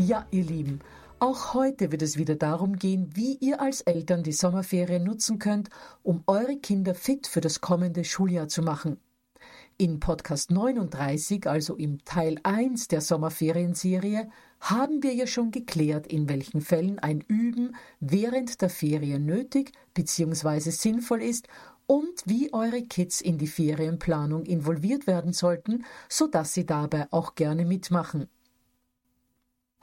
Ja, ihr Lieben, auch heute wird es wieder darum gehen, wie ihr als Eltern die Sommerferien nutzen könnt, um eure Kinder fit für das kommende Schuljahr zu machen. In Podcast 39, also im Teil 1 der Sommerferienserie, haben wir ja schon geklärt, in welchen Fällen ein Üben während der Ferien nötig bzw. sinnvoll ist und wie eure Kids in die Ferienplanung involviert werden sollten, sodass sie dabei auch gerne mitmachen.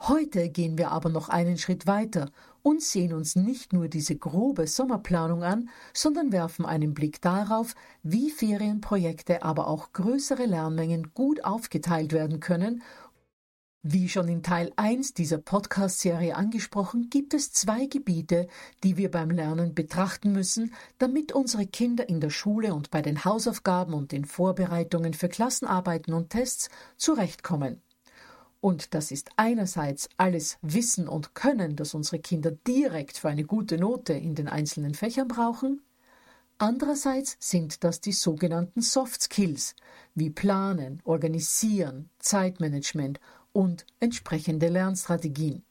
Heute gehen wir aber noch einen Schritt weiter und sehen uns nicht nur diese grobe Sommerplanung an, sondern werfen einen Blick darauf, wie Ferienprojekte, aber auch größere Lernmengen gut aufgeteilt werden können. Wie schon in Teil 1 dieser Podcast-Serie angesprochen, gibt es zwei Gebiete, die wir beim Lernen betrachten müssen, damit unsere Kinder in der Schule und bei den Hausaufgaben und den Vorbereitungen für Klassenarbeiten und Tests zurechtkommen. Und das ist einerseits alles Wissen und Können, das unsere Kinder direkt für eine gute Note in den einzelnen Fächern brauchen. Andererseits sind das die sogenannten Soft Skills wie Planen, Organisieren, Zeitmanagement und entsprechende Lernstrategien.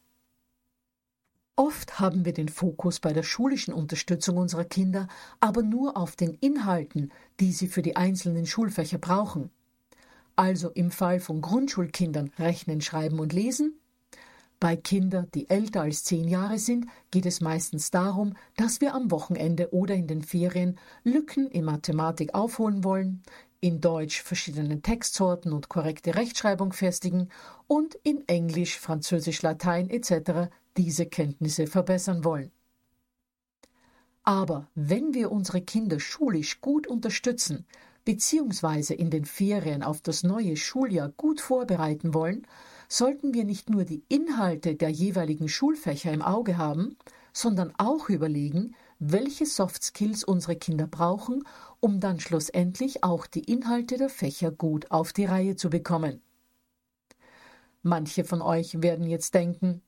Oft haben wir den Fokus bei der schulischen Unterstützung unserer Kinder aber nur auf den Inhalten, die sie für die einzelnen Schulfächer brauchen also im Fall von Grundschulkindern Rechnen, Schreiben und Lesen. Bei Kindern, die älter als zehn Jahre sind, geht es meistens darum, dass wir am Wochenende oder in den Ferien Lücken in Mathematik aufholen wollen, in Deutsch verschiedene Textsorten und korrekte Rechtschreibung festigen und in Englisch, Französisch, Latein etc. diese Kenntnisse verbessern wollen. Aber wenn wir unsere Kinder schulisch gut unterstützen, beziehungsweise in den Ferien auf das neue Schuljahr gut vorbereiten wollen, sollten wir nicht nur die Inhalte der jeweiligen Schulfächer im Auge haben, sondern auch überlegen, welche Soft Skills unsere Kinder brauchen, um dann schlussendlich auch die Inhalte der Fächer gut auf die Reihe zu bekommen. Manche von euch werden jetzt denken,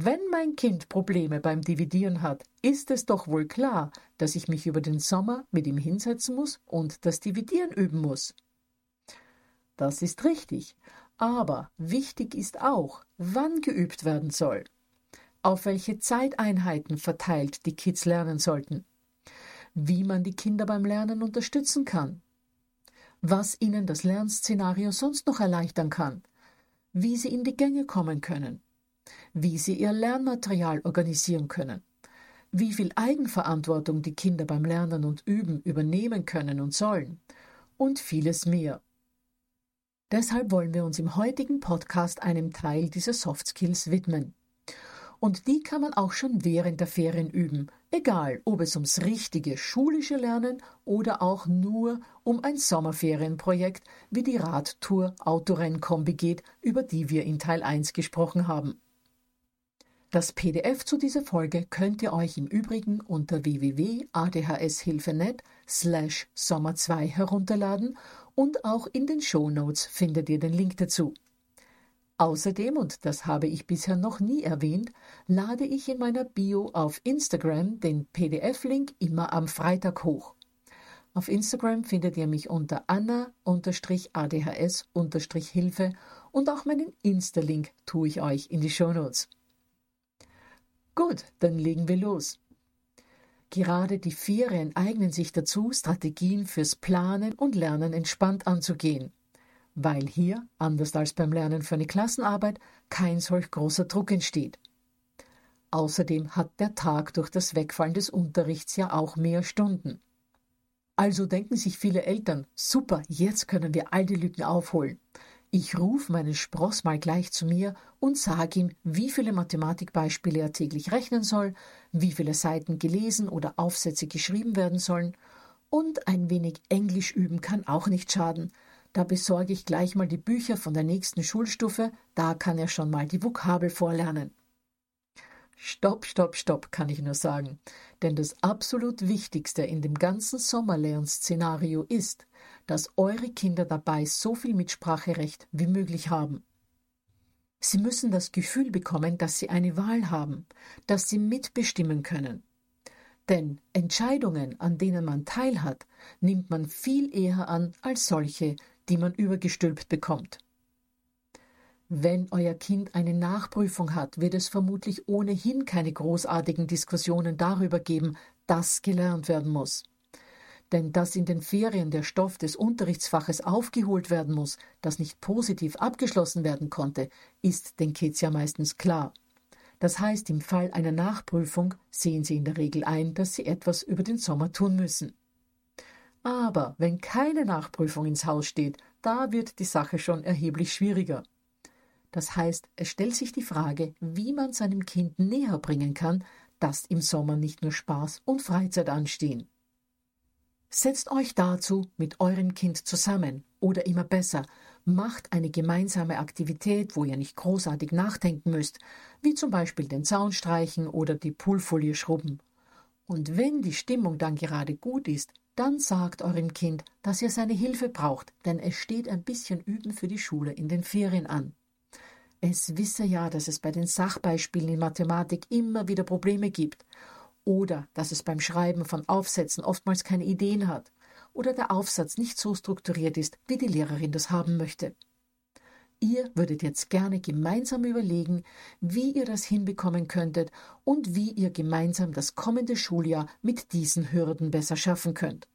wenn mein Kind Probleme beim Dividieren hat, ist es doch wohl klar, dass ich mich über den Sommer mit ihm hinsetzen muss und das Dividieren üben muss. Das ist richtig, aber wichtig ist auch, wann geübt werden soll, auf welche Zeiteinheiten verteilt die Kids lernen sollten, wie man die Kinder beim Lernen unterstützen kann, was ihnen das Lernszenario sonst noch erleichtern kann, wie sie in die Gänge kommen können wie sie ihr Lernmaterial organisieren können, wie viel Eigenverantwortung die Kinder beim Lernen und Üben übernehmen können und sollen und vieles mehr. Deshalb wollen wir uns im heutigen Podcast einem Teil dieser Soft Skills widmen. Und die kann man auch schon während der Ferien üben, egal ob es ums richtige schulische Lernen oder auch nur um ein Sommerferienprojekt wie die Radtour Autorennkombi geht, über die wir in Teil 1 gesprochen haben. Das PDF zu dieser Folge könnt ihr euch im Übrigen unter www.adhshilfe.net slash Sommer 2 herunterladen und auch in den Show Notes findet ihr den Link dazu. Außerdem, und das habe ich bisher noch nie erwähnt, lade ich in meiner Bio auf Instagram den PDF-Link immer am Freitag hoch. Auf Instagram findet ihr mich unter Anna-ADHS-Hilfe und auch meinen Insta-Link tue ich euch in die Show Notes. Gut, dann legen wir los. Gerade die Ferien eignen sich dazu, Strategien fürs Planen und Lernen entspannt anzugehen, weil hier, anders als beim Lernen für eine Klassenarbeit, kein solch großer Druck entsteht. Außerdem hat der Tag durch das Wegfallen des Unterrichts ja auch mehr Stunden. Also denken sich viele Eltern, super, jetzt können wir all die Lücken aufholen. Ich rufe meinen Spross mal gleich zu mir und sage ihm, wie viele Mathematikbeispiele er täglich rechnen soll, wie viele Seiten gelesen oder Aufsätze geschrieben werden sollen. Und ein wenig Englisch üben kann auch nicht schaden. Da besorge ich gleich mal die Bücher von der nächsten Schulstufe, da kann er schon mal die Vokabel vorlernen. Stopp, stopp, stopp, kann ich nur sagen. Denn das absolut Wichtigste in dem ganzen Sommerlernszenario ist, dass eure Kinder dabei so viel Mitspracherecht wie möglich haben. Sie müssen das Gefühl bekommen, dass sie eine Wahl haben, dass sie mitbestimmen können. Denn Entscheidungen, an denen man teilhat, nimmt man viel eher an als solche, die man übergestülpt bekommt. Wenn euer Kind eine Nachprüfung hat, wird es vermutlich ohnehin keine großartigen Diskussionen darüber geben, dass gelernt werden muss. Denn dass in den Ferien der Stoff des Unterrichtsfaches aufgeholt werden muss, das nicht positiv abgeschlossen werden konnte, ist den Kids ja meistens klar. Das heißt, im Fall einer Nachprüfung sehen sie in der Regel ein, dass sie etwas über den Sommer tun müssen. Aber wenn keine Nachprüfung ins Haus steht, da wird die Sache schon erheblich schwieriger. Das heißt, es stellt sich die Frage, wie man seinem Kind näher bringen kann, dass im Sommer nicht nur Spaß und Freizeit anstehen. Setzt euch dazu mit eurem Kind zusammen oder immer besser, macht eine gemeinsame Aktivität, wo ihr nicht großartig nachdenken müsst, wie zum Beispiel den Zaun streichen oder die Poolfolie schrubben. Und wenn die Stimmung dann gerade gut ist, dann sagt eurem Kind, dass ihr seine Hilfe braucht, denn es steht ein bisschen Üben für die Schule in den Ferien an. Es wisse ja, dass es bei den Sachbeispielen in Mathematik immer wieder Probleme gibt. Oder dass es beim Schreiben von Aufsätzen oftmals keine Ideen hat. Oder der Aufsatz nicht so strukturiert ist, wie die Lehrerin das haben möchte. Ihr würdet jetzt gerne gemeinsam überlegen, wie ihr das hinbekommen könntet und wie ihr gemeinsam das kommende Schuljahr mit diesen Hürden besser schaffen könnt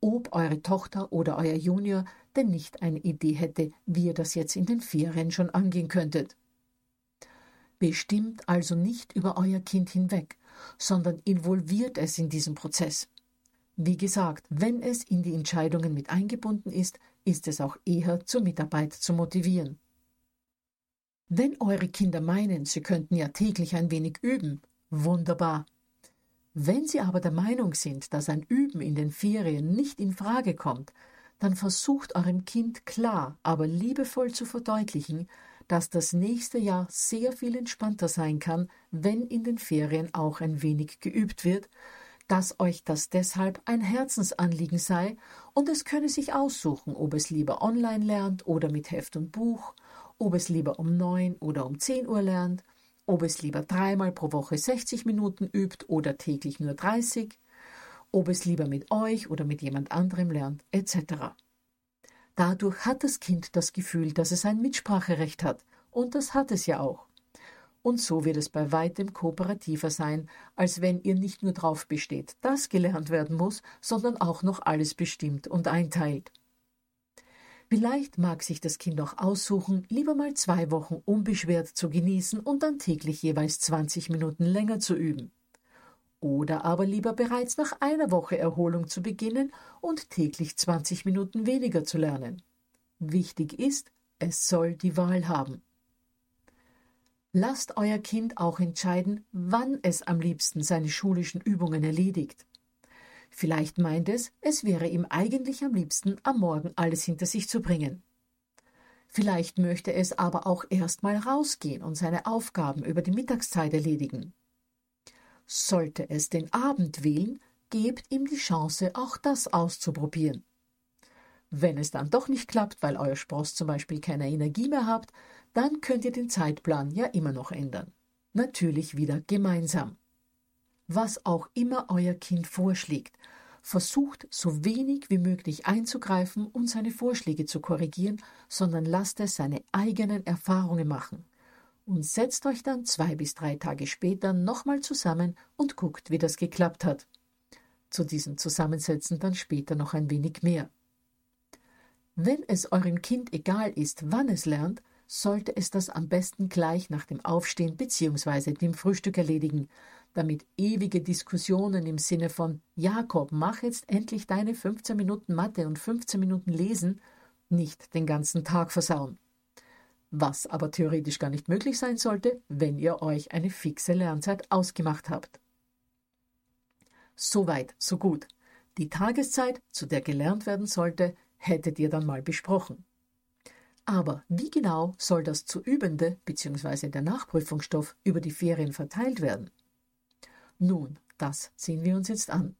ob eure Tochter oder euer Junior denn nicht eine Idee hätte, wie ihr das jetzt in den Ferien schon angehen könntet. Bestimmt also nicht über euer Kind hinweg, sondern involviert es in diesen Prozess. Wie gesagt, wenn es in die Entscheidungen mit eingebunden ist, ist es auch eher zur Mitarbeit zu motivieren. Wenn eure Kinder meinen, sie könnten ja täglich ein wenig üben, wunderbar. Wenn Sie aber der Meinung sind, dass ein Üben in den Ferien nicht in Frage kommt, dann versucht eurem Kind klar, aber liebevoll zu verdeutlichen, dass das nächste Jahr sehr viel entspannter sein kann, wenn in den Ferien auch ein wenig geübt wird, dass euch das deshalb ein Herzensanliegen sei und es könne sich aussuchen, ob es lieber online lernt oder mit Heft und Buch, ob es lieber um neun oder um zehn Uhr lernt, ob es lieber dreimal pro Woche 60 Minuten übt oder täglich nur 30, ob es lieber mit euch oder mit jemand anderem lernt, etc. Dadurch hat das Kind das Gefühl, dass es ein Mitspracherecht hat, und das hat es ja auch. Und so wird es bei weitem kooperativer sein, als wenn ihr nicht nur darauf besteht, dass gelernt werden muss, sondern auch noch alles bestimmt und einteilt. Vielleicht mag sich das Kind auch aussuchen, lieber mal zwei Wochen unbeschwert zu genießen und dann täglich jeweils 20 Minuten länger zu üben. Oder aber lieber bereits nach einer Woche Erholung zu beginnen und täglich 20 Minuten weniger zu lernen. Wichtig ist, es soll die Wahl haben. Lasst euer Kind auch entscheiden, wann es am liebsten seine schulischen Übungen erledigt. Vielleicht meint es, es wäre ihm eigentlich am liebsten, am Morgen alles hinter sich zu bringen. Vielleicht möchte es aber auch erst mal rausgehen und seine Aufgaben über die Mittagszeit erledigen. Sollte es den Abend wählen, gebt ihm die Chance, auch das auszuprobieren. Wenn es dann doch nicht klappt, weil euer Spross zum Beispiel keine Energie mehr habt, dann könnt ihr den Zeitplan ja immer noch ändern. Natürlich wieder gemeinsam. Was auch immer euer Kind vorschlägt, versucht so wenig wie möglich einzugreifen und seine Vorschläge zu korrigieren, sondern lasst es seine eigenen Erfahrungen machen. Und setzt euch dann zwei bis drei Tage später nochmal zusammen und guckt, wie das geklappt hat. Zu diesem Zusammensetzen dann später noch ein wenig mehr. Wenn es eurem Kind egal ist, wann es lernt, sollte es das am besten gleich nach dem Aufstehen bzw. dem Frühstück erledigen, damit ewige Diskussionen im Sinne von Jakob, mach jetzt endlich deine 15 Minuten Mathe und 15 Minuten Lesen nicht den ganzen Tag versauen. Was aber theoretisch gar nicht möglich sein sollte, wenn ihr euch eine fixe Lernzeit ausgemacht habt. Soweit, so gut. Die Tageszeit, zu der gelernt werden sollte, hättet ihr dann mal besprochen. Aber wie genau soll das zu übende bzw. der Nachprüfungsstoff über die Ferien verteilt werden? Nun, das sehen wir uns jetzt an.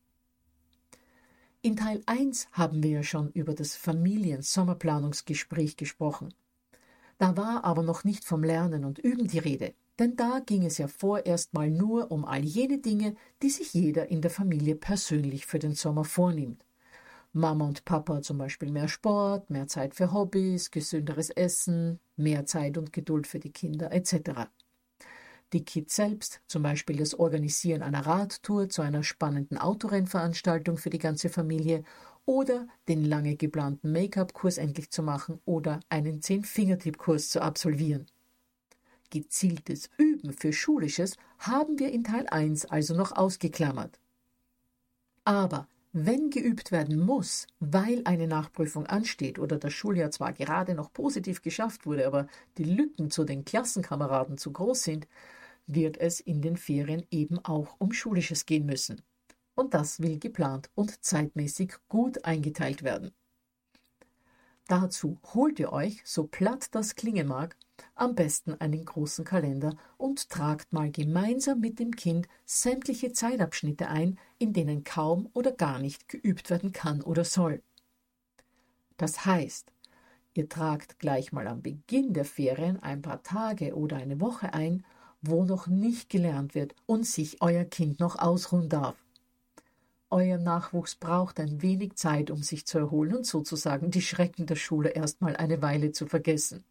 In Teil 1 haben wir ja schon über das Familien-Sommerplanungsgespräch gesprochen. Da war aber noch nicht vom Lernen und Üben die Rede, denn da ging es ja vorerst mal nur um all jene Dinge, die sich jeder in der Familie persönlich für den Sommer vornimmt. Mama und Papa zum Beispiel mehr Sport, mehr Zeit für Hobbys, gesünderes Essen, mehr Zeit und Geduld für die Kinder etc. Die Kids selbst, zum Beispiel das Organisieren einer Radtour zu einer spannenden Autorennveranstaltung für die ganze Familie oder den lange geplanten Make-up-Kurs endlich zu machen oder einen Zehn-Fingertipp-Kurs zu absolvieren. Gezieltes Üben für Schulisches haben wir in Teil 1 also noch ausgeklammert. Aber wenn geübt werden muss, weil eine Nachprüfung ansteht oder das Schuljahr zwar gerade noch positiv geschafft wurde, aber die Lücken zu den Klassenkameraden zu groß sind, wird es in den Ferien eben auch um Schulisches gehen müssen. Und das will geplant und zeitmäßig gut eingeteilt werden. Dazu holt ihr euch, so platt das klingen mag, am besten einen großen Kalender und tragt mal gemeinsam mit dem Kind sämtliche Zeitabschnitte ein, in denen kaum oder gar nicht geübt werden kann oder soll. Das heißt, ihr tragt gleich mal am Beginn der Ferien ein paar Tage oder eine Woche ein, wo noch nicht gelernt wird und sich euer Kind noch ausruhen darf. Euer Nachwuchs braucht ein wenig Zeit, um sich zu erholen und sozusagen die Schrecken der Schule erstmal eine Weile zu vergessen.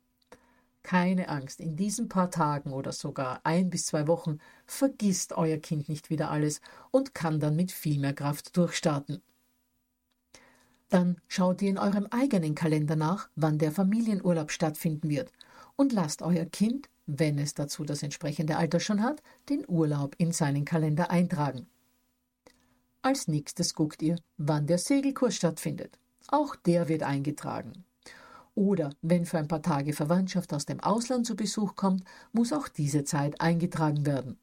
Keine Angst, in diesen paar Tagen oder sogar ein bis zwei Wochen vergisst euer Kind nicht wieder alles und kann dann mit viel mehr Kraft durchstarten. Dann schaut ihr in eurem eigenen Kalender nach, wann der Familienurlaub stattfinden wird und lasst euer Kind, wenn es dazu das entsprechende Alter schon hat, den Urlaub in seinen Kalender eintragen. Als nächstes guckt ihr, wann der Segelkurs stattfindet. Auch der wird eingetragen. Oder wenn für ein paar Tage Verwandtschaft aus dem Ausland zu Besuch kommt, muss auch diese Zeit eingetragen werden.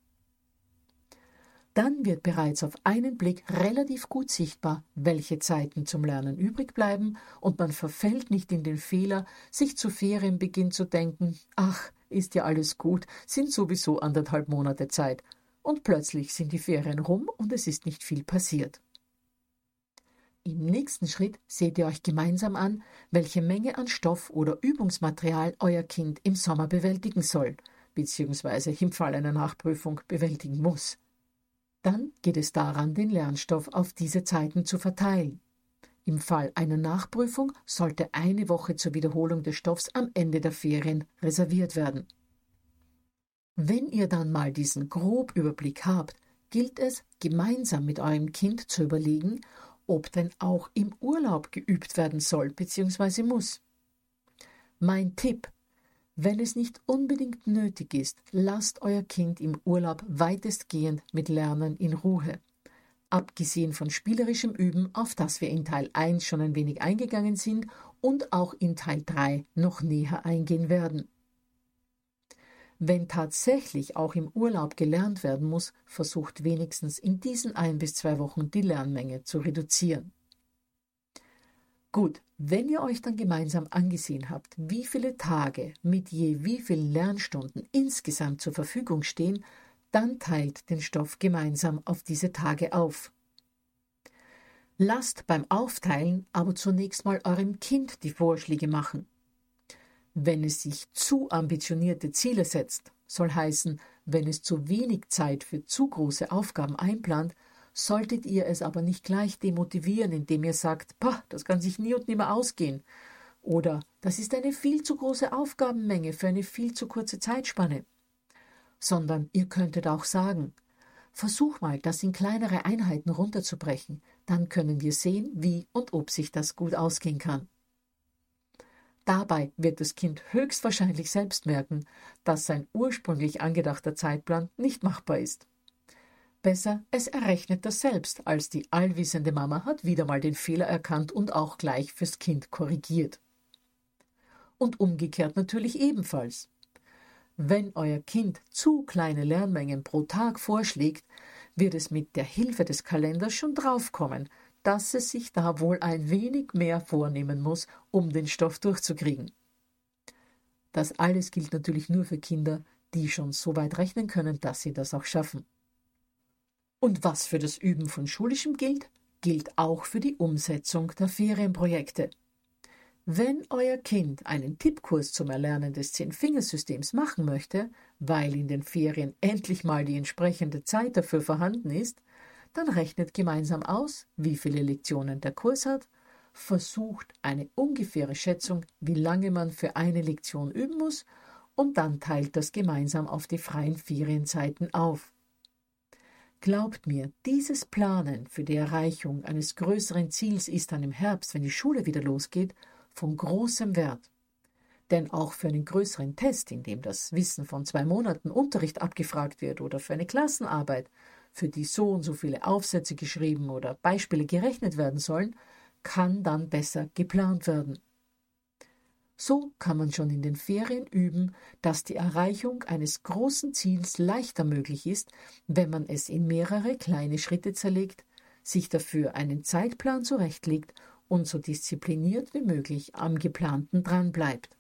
Dann wird bereits auf einen Blick relativ gut sichtbar, welche Zeiten zum Lernen übrig bleiben, und man verfällt nicht in den Fehler, sich zu Ferienbeginn zu denken, ach, ist ja alles gut, sind sowieso anderthalb Monate Zeit, und plötzlich sind die Ferien rum und es ist nicht viel passiert. Im nächsten Schritt seht ihr euch gemeinsam an, welche Menge an Stoff oder Übungsmaterial euer Kind im Sommer bewältigen soll, bzw. im Fall einer Nachprüfung bewältigen muss. Dann geht es daran, den Lernstoff auf diese Zeiten zu verteilen. Im Fall einer Nachprüfung sollte eine Woche zur Wiederholung des Stoffs am Ende der Ferien reserviert werden. Wenn ihr dann mal diesen Grobüberblick habt, gilt es, gemeinsam mit eurem Kind zu überlegen, ob denn auch im Urlaub geübt werden soll bzw. muss. Mein Tipp, wenn es nicht unbedingt nötig ist, lasst euer Kind im Urlaub weitestgehend mit Lernen in Ruhe. Abgesehen von spielerischem Üben, auf das wir in Teil 1 schon ein wenig eingegangen sind und auch in Teil 3 noch näher eingehen werden. Wenn tatsächlich auch im Urlaub gelernt werden muss, versucht wenigstens in diesen ein bis zwei Wochen die Lernmenge zu reduzieren. Gut, wenn ihr euch dann gemeinsam angesehen habt, wie viele Tage mit je wie vielen Lernstunden insgesamt zur Verfügung stehen, dann teilt den Stoff gemeinsam auf diese Tage auf. Lasst beim Aufteilen aber zunächst mal eurem Kind die Vorschläge machen. Wenn es sich zu ambitionierte Ziele setzt, soll heißen, wenn es zu wenig Zeit für zu große Aufgaben einplant, solltet ihr es aber nicht gleich demotivieren, indem ihr sagt, pah, das kann sich nie und nimmer ausgehen. Oder das ist eine viel zu große Aufgabenmenge für eine viel zu kurze Zeitspanne. Sondern ihr könntet auch sagen, versuch mal, das in kleinere Einheiten runterzubrechen, dann können wir sehen, wie und ob sich das gut ausgehen kann. Dabei wird das Kind höchstwahrscheinlich selbst merken, dass sein ursprünglich angedachter Zeitplan nicht machbar ist. Besser, es errechnet das selbst, als die allwissende Mama hat wieder mal den Fehler erkannt und auch gleich fürs Kind korrigiert. Und umgekehrt natürlich ebenfalls. Wenn euer Kind zu kleine Lernmengen pro Tag vorschlägt, wird es mit der Hilfe des Kalenders schon draufkommen, dass es sich da wohl ein wenig mehr vornehmen muss, um den Stoff durchzukriegen. Das alles gilt natürlich nur für Kinder, die schon so weit rechnen können, dass sie das auch schaffen. Und was für das Üben von Schulischem gilt, gilt auch für die Umsetzung der Ferienprojekte. Wenn euer Kind einen Tippkurs zum Erlernen des Zehn-Fingersystems machen möchte, weil in den Ferien endlich mal die entsprechende Zeit dafür vorhanden ist, dann rechnet gemeinsam aus, wie viele Lektionen der Kurs hat, versucht eine ungefähre Schätzung, wie lange man für eine Lektion üben muss, und dann teilt das gemeinsam auf die freien Ferienzeiten auf. Glaubt mir, dieses Planen für die Erreichung eines größeren Ziels ist dann im Herbst, wenn die Schule wieder losgeht, von großem Wert. Denn auch für einen größeren Test, in dem das Wissen von zwei Monaten Unterricht abgefragt wird oder für eine Klassenarbeit, für die so und so viele Aufsätze geschrieben oder Beispiele gerechnet werden sollen, kann dann besser geplant werden. So kann man schon in den Ferien üben, dass die Erreichung eines großen Ziels leichter möglich ist, wenn man es in mehrere kleine Schritte zerlegt, sich dafür einen Zeitplan zurechtlegt und so diszipliniert wie möglich am geplanten dranbleibt.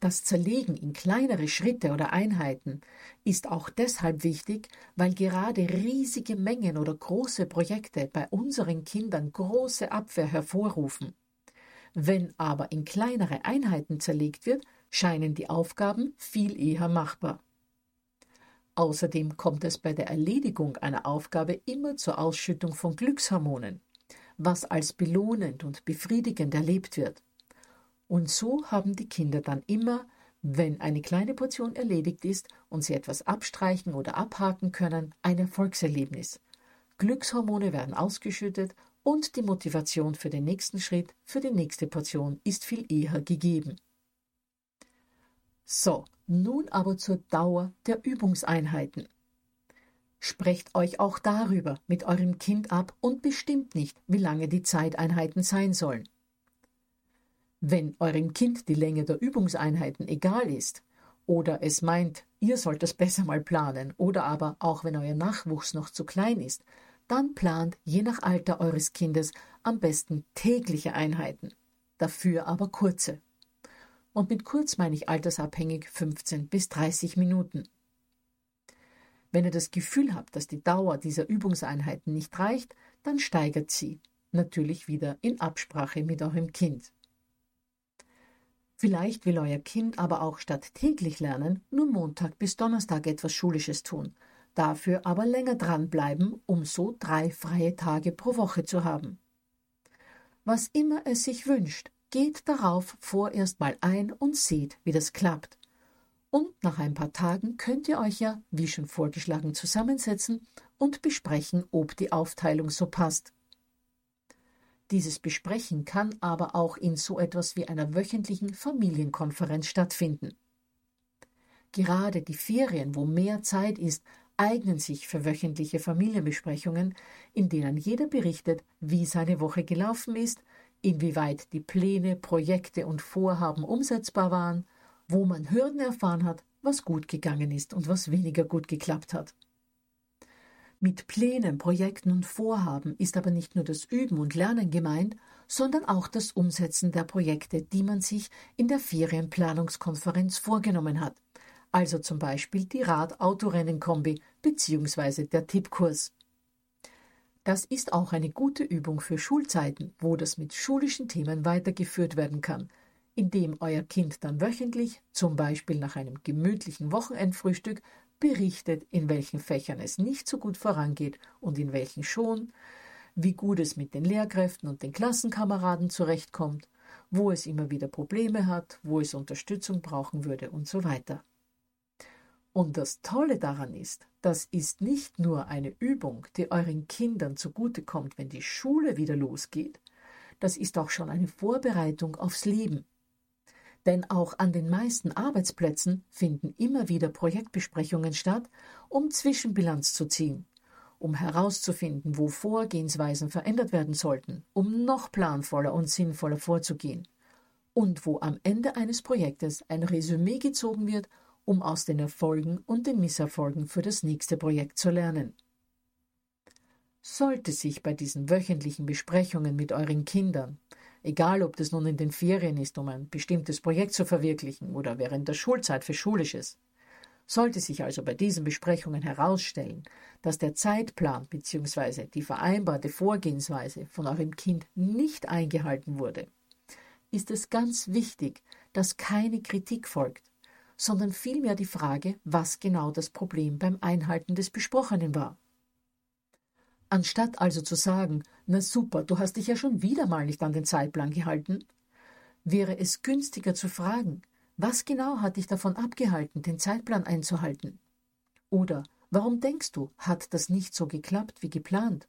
Das Zerlegen in kleinere Schritte oder Einheiten ist auch deshalb wichtig, weil gerade riesige Mengen oder große Projekte bei unseren Kindern große Abwehr hervorrufen. Wenn aber in kleinere Einheiten zerlegt wird, scheinen die Aufgaben viel eher machbar. Außerdem kommt es bei der Erledigung einer Aufgabe immer zur Ausschüttung von Glückshormonen, was als belohnend und befriedigend erlebt wird. Und so haben die Kinder dann immer, wenn eine kleine Portion erledigt ist und sie etwas abstreichen oder abhaken können, ein Erfolgserlebnis. Glückshormone werden ausgeschüttet und die Motivation für den nächsten Schritt, für die nächste Portion ist viel eher gegeben. So, nun aber zur Dauer der Übungseinheiten. Sprecht euch auch darüber mit eurem Kind ab und bestimmt nicht, wie lange die Zeiteinheiten sein sollen. Wenn eurem Kind die Länge der Übungseinheiten egal ist, oder es meint, ihr sollt das besser mal planen, oder aber auch wenn euer Nachwuchs noch zu klein ist, dann plant je nach Alter eures Kindes am besten tägliche Einheiten, dafür aber kurze. Und mit kurz meine ich altersabhängig 15 bis 30 Minuten. Wenn ihr das Gefühl habt, dass die Dauer dieser Übungseinheiten nicht reicht, dann steigert sie, natürlich wieder in Absprache mit eurem Kind. Vielleicht will euer Kind aber auch statt täglich lernen nur Montag bis Donnerstag etwas Schulisches tun, dafür aber länger dranbleiben, um so drei freie Tage pro Woche zu haben. Was immer es sich wünscht, geht darauf vorerst mal ein und seht, wie das klappt. Und nach ein paar Tagen könnt ihr euch ja, wie schon vorgeschlagen, zusammensetzen und besprechen, ob die Aufteilung so passt. Dieses Besprechen kann aber auch in so etwas wie einer wöchentlichen Familienkonferenz stattfinden. Gerade die Ferien, wo mehr Zeit ist, eignen sich für wöchentliche Familienbesprechungen, in denen jeder berichtet, wie seine Woche gelaufen ist, inwieweit die Pläne, Projekte und Vorhaben umsetzbar waren, wo man Hürden erfahren hat was gut gegangen ist und was weniger gut geklappt hat. Mit Plänen, Projekten und Vorhaben ist aber nicht nur das Üben und Lernen gemeint, sondern auch das Umsetzen der Projekte, die man sich in der Ferienplanungskonferenz vorgenommen hat. Also zum Beispiel die Rad-Autorennen-Kombi bzw. der Tippkurs. Das ist auch eine gute Übung für Schulzeiten, wo das mit schulischen Themen weitergeführt werden kann, indem euer Kind dann wöchentlich, zum Beispiel nach einem gemütlichen Wochenendfrühstück, berichtet, in welchen Fächern es nicht so gut vorangeht und in welchen schon, wie gut es mit den Lehrkräften und den Klassenkameraden zurechtkommt, wo es immer wieder Probleme hat, wo es Unterstützung brauchen würde und so weiter. Und das Tolle daran ist, das ist nicht nur eine Übung, die euren Kindern zugutekommt, wenn die Schule wieder losgeht, das ist auch schon eine Vorbereitung aufs Leben. Denn auch an den meisten Arbeitsplätzen finden immer wieder Projektbesprechungen statt, um Zwischenbilanz zu ziehen, um herauszufinden, wo Vorgehensweisen verändert werden sollten, um noch planvoller und sinnvoller vorzugehen. Und wo am Ende eines Projektes ein Resümee gezogen wird, um aus den Erfolgen und den Misserfolgen für das nächste Projekt zu lernen. Sollte sich bei diesen wöchentlichen Besprechungen mit euren Kindern egal ob das nun in den Ferien ist, um ein bestimmtes Projekt zu verwirklichen oder während der Schulzeit für Schulisches. Sollte sich also bei diesen Besprechungen herausstellen, dass der Zeitplan bzw. die vereinbarte Vorgehensweise von eurem Kind nicht eingehalten wurde, ist es ganz wichtig, dass keine Kritik folgt, sondern vielmehr die Frage, was genau das Problem beim Einhalten des Besprochenen war. Anstatt also zu sagen, na super, du hast dich ja schon wieder mal nicht an den Zeitplan gehalten, wäre es günstiger zu fragen, was genau hat dich davon abgehalten, den Zeitplan einzuhalten? Oder warum denkst du, hat das nicht so geklappt wie geplant?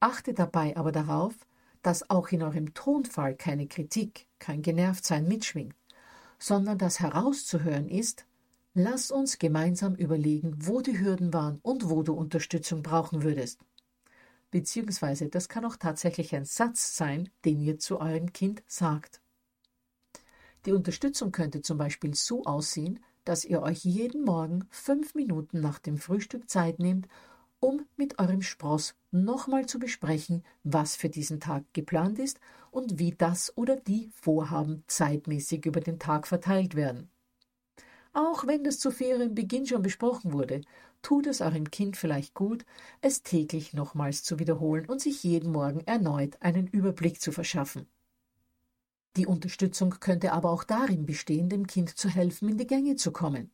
Achte dabei aber darauf, dass auch in eurem Tonfall keine Kritik, kein Genervtsein mitschwingt, sondern dass herauszuhören ist, Lass uns gemeinsam überlegen, wo die Hürden waren und wo du Unterstützung brauchen würdest. Beziehungsweise das kann auch tatsächlich ein Satz sein, den ihr zu eurem Kind sagt. Die Unterstützung könnte zum Beispiel so aussehen, dass ihr euch jeden Morgen fünf Minuten nach dem Frühstück Zeit nehmt, um mit eurem Spross nochmal zu besprechen, was für diesen Tag geplant ist und wie das oder die Vorhaben zeitmäßig über den Tag verteilt werden. Auch wenn das zu Ferienbeginn schon besprochen wurde, tut es eurem Kind vielleicht gut, es täglich nochmals zu wiederholen und sich jeden Morgen erneut einen Überblick zu verschaffen. Die Unterstützung könnte aber auch darin bestehen, dem Kind zu helfen, in die Gänge zu kommen.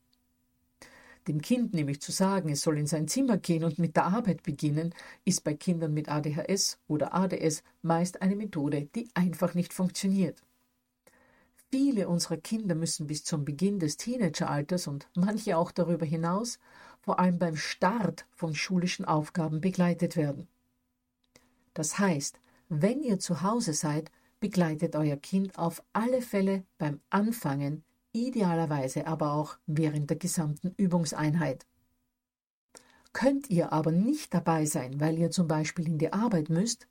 Dem Kind nämlich zu sagen, es soll in sein Zimmer gehen und mit der Arbeit beginnen, ist bei Kindern mit ADHS oder ADS meist eine Methode, die einfach nicht funktioniert. Viele unserer Kinder müssen bis zum Beginn des Teenageralters und manche auch darüber hinaus vor allem beim Start von schulischen Aufgaben begleitet werden. Das heißt, wenn ihr zu Hause seid, begleitet euer Kind auf alle Fälle beim Anfangen, idealerweise aber auch während der gesamten Übungseinheit. Könnt ihr aber nicht dabei sein, weil ihr zum Beispiel in die Arbeit müsst,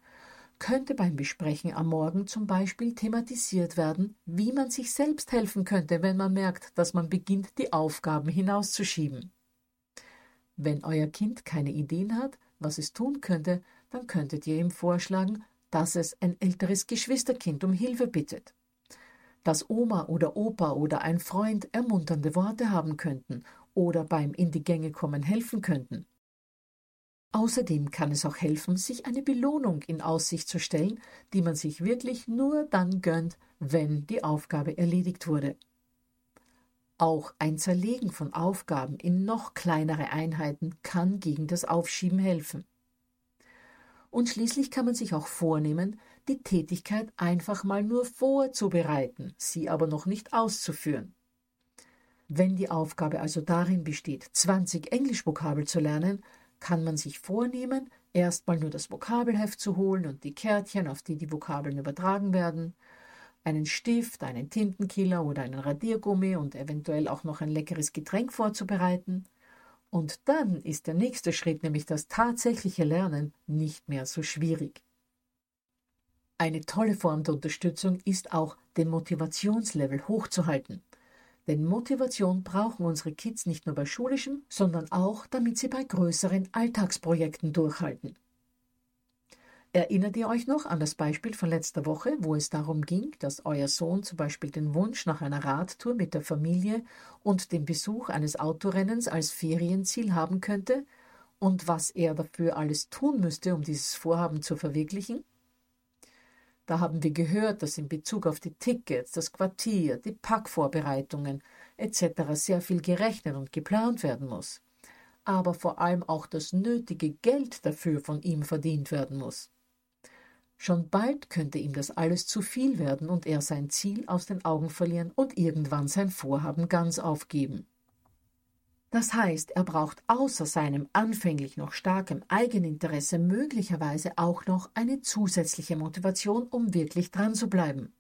könnte beim Besprechen am Morgen zum Beispiel thematisiert werden, wie man sich selbst helfen könnte, wenn man merkt, dass man beginnt, die Aufgaben hinauszuschieben. Wenn euer Kind keine Ideen hat, was es tun könnte, dann könntet ihr ihm vorschlagen, dass es ein älteres Geschwisterkind um Hilfe bittet. Dass Oma oder Opa oder ein Freund ermunternde Worte haben könnten oder beim in die Gänge kommen helfen könnten. Außerdem kann es auch helfen, sich eine Belohnung in Aussicht zu stellen, die man sich wirklich nur dann gönnt, wenn die Aufgabe erledigt wurde. Auch ein Zerlegen von Aufgaben in noch kleinere Einheiten kann gegen das Aufschieben helfen. Und schließlich kann man sich auch vornehmen, die Tätigkeit einfach mal nur vorzubereiten, sie aber noch nicht auszuführen. Wenn die Aufgabe also darin besteht, 20 Englischvokabel zu lernen, kann man sich vornehmen, erstmal nur das Vokabelheft zu holen und die Kärtchen, auf die die Vokabeln übertragen werden, einen Stift, einen Tintenkiller oder einen Radiergummi und eventuell auch noch ein leckeres Getränk vorzubereiten. Und dann ist der nächste Schritt, nämlich das tatsächliche Lernen, nicht mehr so schwierig. Eine tolle Form der Unterstützung ist auch, den Motivationslevel hochzuhalten. Denn Motivation brauchen unsere Kids nicht nur bei schulischem, sondern auch, damit sie bei größeren Alltagsprojekten durchhalten. Erinnert ihr euch noch an das Beispiel von letzter Woche, wo es darum ging, dass euer Sohn zum Beispiel den Wunsch nach einer Radtour mit der Familie und dem Besuch eines Autorennens als Ferienziel haben könnte und was er dafür alles tun müsste, um dieses Vorhaben zu verwirklichen? Da haben wir gehört, dass in Bezug auf die Tickets, das Quartier, die Packvorbereitungen etc. sehr viel gerechnet und geplant werden muss. Aber vor allem auch das nötige Geld dafür von ihm verdient werden muss. Schon bald könnte ihm das alles zu viel werden und er sein Ziel aus den Augen verlieren und irgendwann sein Vorhaben ganz aufgeben. Das heißt, er braucht außer seinem anfänglich noch starkem Eigeninteresse möglicherweise auch noch eine zusätzliche Motivation, um wirklich dran zu bleiben.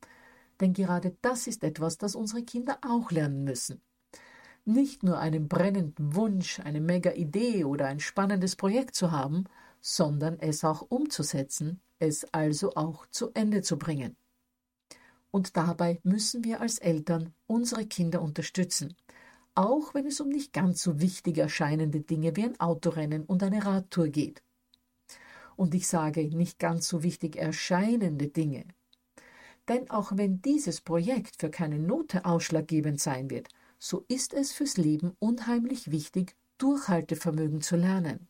Denn gerade das ist etwas, das unsere Kinder auch lernen müssen. Nicht nur einen brennenden Wunsch, eine mega Idee oder ein spannendes Projekt zu haben, sondern es auch umzusetzen, es also auch zu Ende zu bringen. Und dabei müssen wir als Eltern unsere Kinder unterstützen, auch wenn es um nicht ganz so wichtig erscheinende Dinge wie ein Autorennen und eine Radtour geht. Und ich sage nicht ganz so wichtig erscheinende Dinge. Denn auch wenn dieses Projekt für keine Note ausschlaggebend sein wird, so ist es fürs Leben unheimlich wichtig, Durchhaltevermögen zu lernen.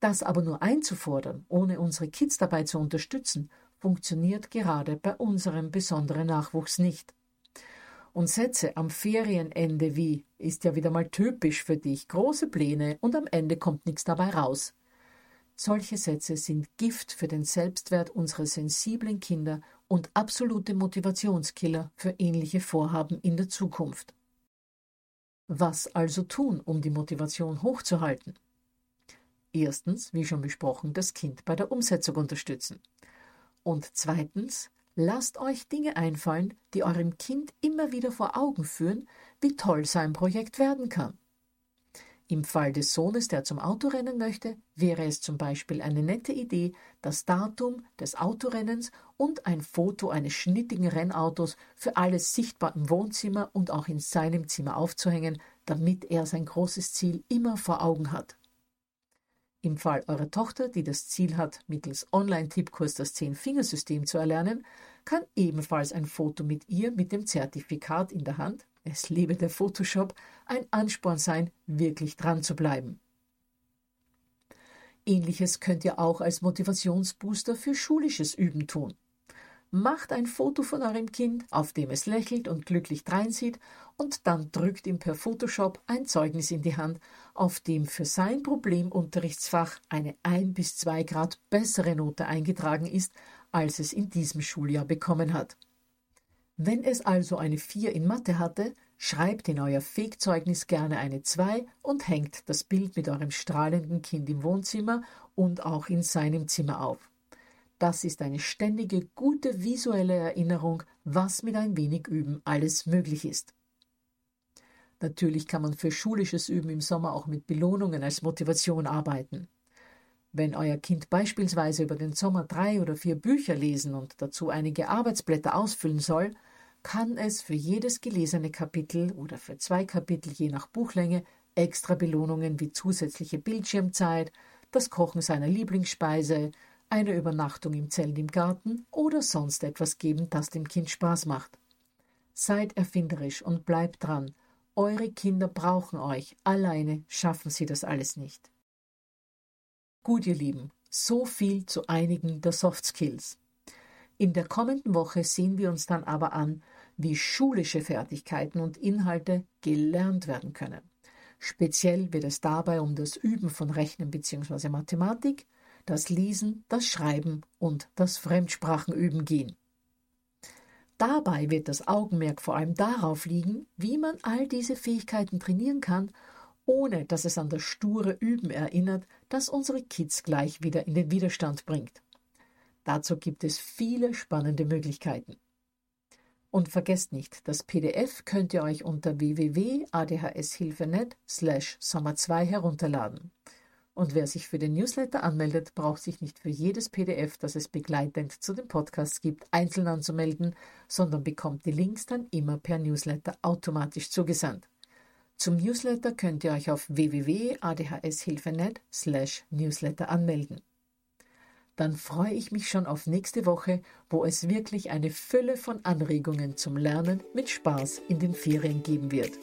Das aber nur einzufordern, ohne unsere Kids dabei zu unterstützen, funktioniert gerade bei unserem besonderen Nachwuchs nicht. Und Sätze am Ferienende wie ist ja wieder mal typisch für dich, große Pläne und am Ende kommt nichts dabei raus. Solche Sätze sind Gift für den Selbstwert unserer sensiblen Kinder und absolute Motivationskiller für ähnliche Vorhaben in der Zukunft. Was also tun, um die Motivation hochzuhalten? Erstens, wie schon besprochen, das Kind bei der Umsetzung unterstützen. Und zweitens, Lasst euch Dinge einfallen, die eurem Kind immer wieder vor Augen führen, wie toll sein Projekt werden kann. Im Fall des Sohnes, der zum Autorennen möchte, wäre es zum Beispiel eine nette Idee, das Datum des Autorennens und ein Foto eines schnittigen Rennautos für alles sichtbar im Wohnzimmer und auch in seinem Zimmer aufzuhängen, damit er sein großes Ziel immer vor Augen hat. Im Fall eurer Tochter, die das Ziel hat, mittels Online-Tippkurs das Zehn-Fingersystem zu erlernen, kann ebenfalls ein Foto mit ihr mit dem Zertifikat in der Hand, es lebe der Photoshop, ein Ansporn sein, wirklich dran zu bleiben. Ähnliches könnt ihr auch als Motivationsbooster für schulisches Üben tun. Macht ein Foto von eurem Kind, auf dem es lächelt und glücklich dreinsieht, und dann drückt ihm per Photoshop ein Zeugnis in die Hand, auf dem für sein Problemunterrichtsfach eine ein bis zwei Grad bessere Note eingetragen ist, als es in diesem Schuljahr bekommen hat. Wenn es also eine vier in Mathe hatte, schreibt in euer Fegzeugnis gerne eine zwei und hängt das Bild mit eurem strahlenden Kind im Wohnzimmer und auch in seinem Zimmer auf. Das ist eine ständige, gute visuelle Erinnerung, was mit ein wenig Üben alles möglich ist. Natürlich kann man für schulisches Üben im Sommer auch mit Belohnungen als Motivation arbeiten. Wenn euer Kind beispielsweise über den Sommer drei oder vier Bücher lesen und dazu einige Arbeitsblätter ausfüllen soll, kann es für jedes gelesene Kapitel oder für zwei Kapitel je nach Buchlänge extra Belohnungen wie zusätzliche Bildschirmzeit, das Kochen seiner Lieblingsspeise, eine Übernachtung im Zelt im Garten oder sonst etwas geben, das dem Kind Spaß macht. Seid erfinderisch und bleibt dran. Eure Kinder brauchen euch. Alleine schaffen sie das alles nicht. Gut, ihr Lieben, so viel zu einigen der Soft Skills. In der kommenden Woche sehen wir uns dann aber an, wie schulische Fertigkeiten und Inhalte gelernt werden können. Speziell wird es dabei um das Üben von Rechnen bzw. Mathematik, das Lesen, das Schreiben und das Fremdsprachenüben gehen. Dabei wird das Augenmerk vor allem darauf liegen, wie man all diese Fähigkeiten trainieren kann, ohne dass es an das sture Üben erinnert, das unsere Kids gleich wieder in den Widerstand bringt. Dazu gibt es viele spannende Möglichkeiten. Und vergesst nicht, das PDF könnt ihr euch unter www.adhshilfe.net slash Sommer 2 herunterladen. Und wer sich für den Newsletter anmeldet, braucht sich nicht für jedes PDF, das es begleitend zu den Podcasts gibt, einzeln anzumelden, sondern bekommt die Links dann immer per Newsletter automatisch zugesandt. Zum Newsletter könnt ihr euch auf www.adhshilfe.net slash Newsletter anmelden. Dann freue ich mich schon auf nächste Woche, wo es wirklich eine Fülle von Anregungen zum Lernen mit Spaß in den Ferien geben wird.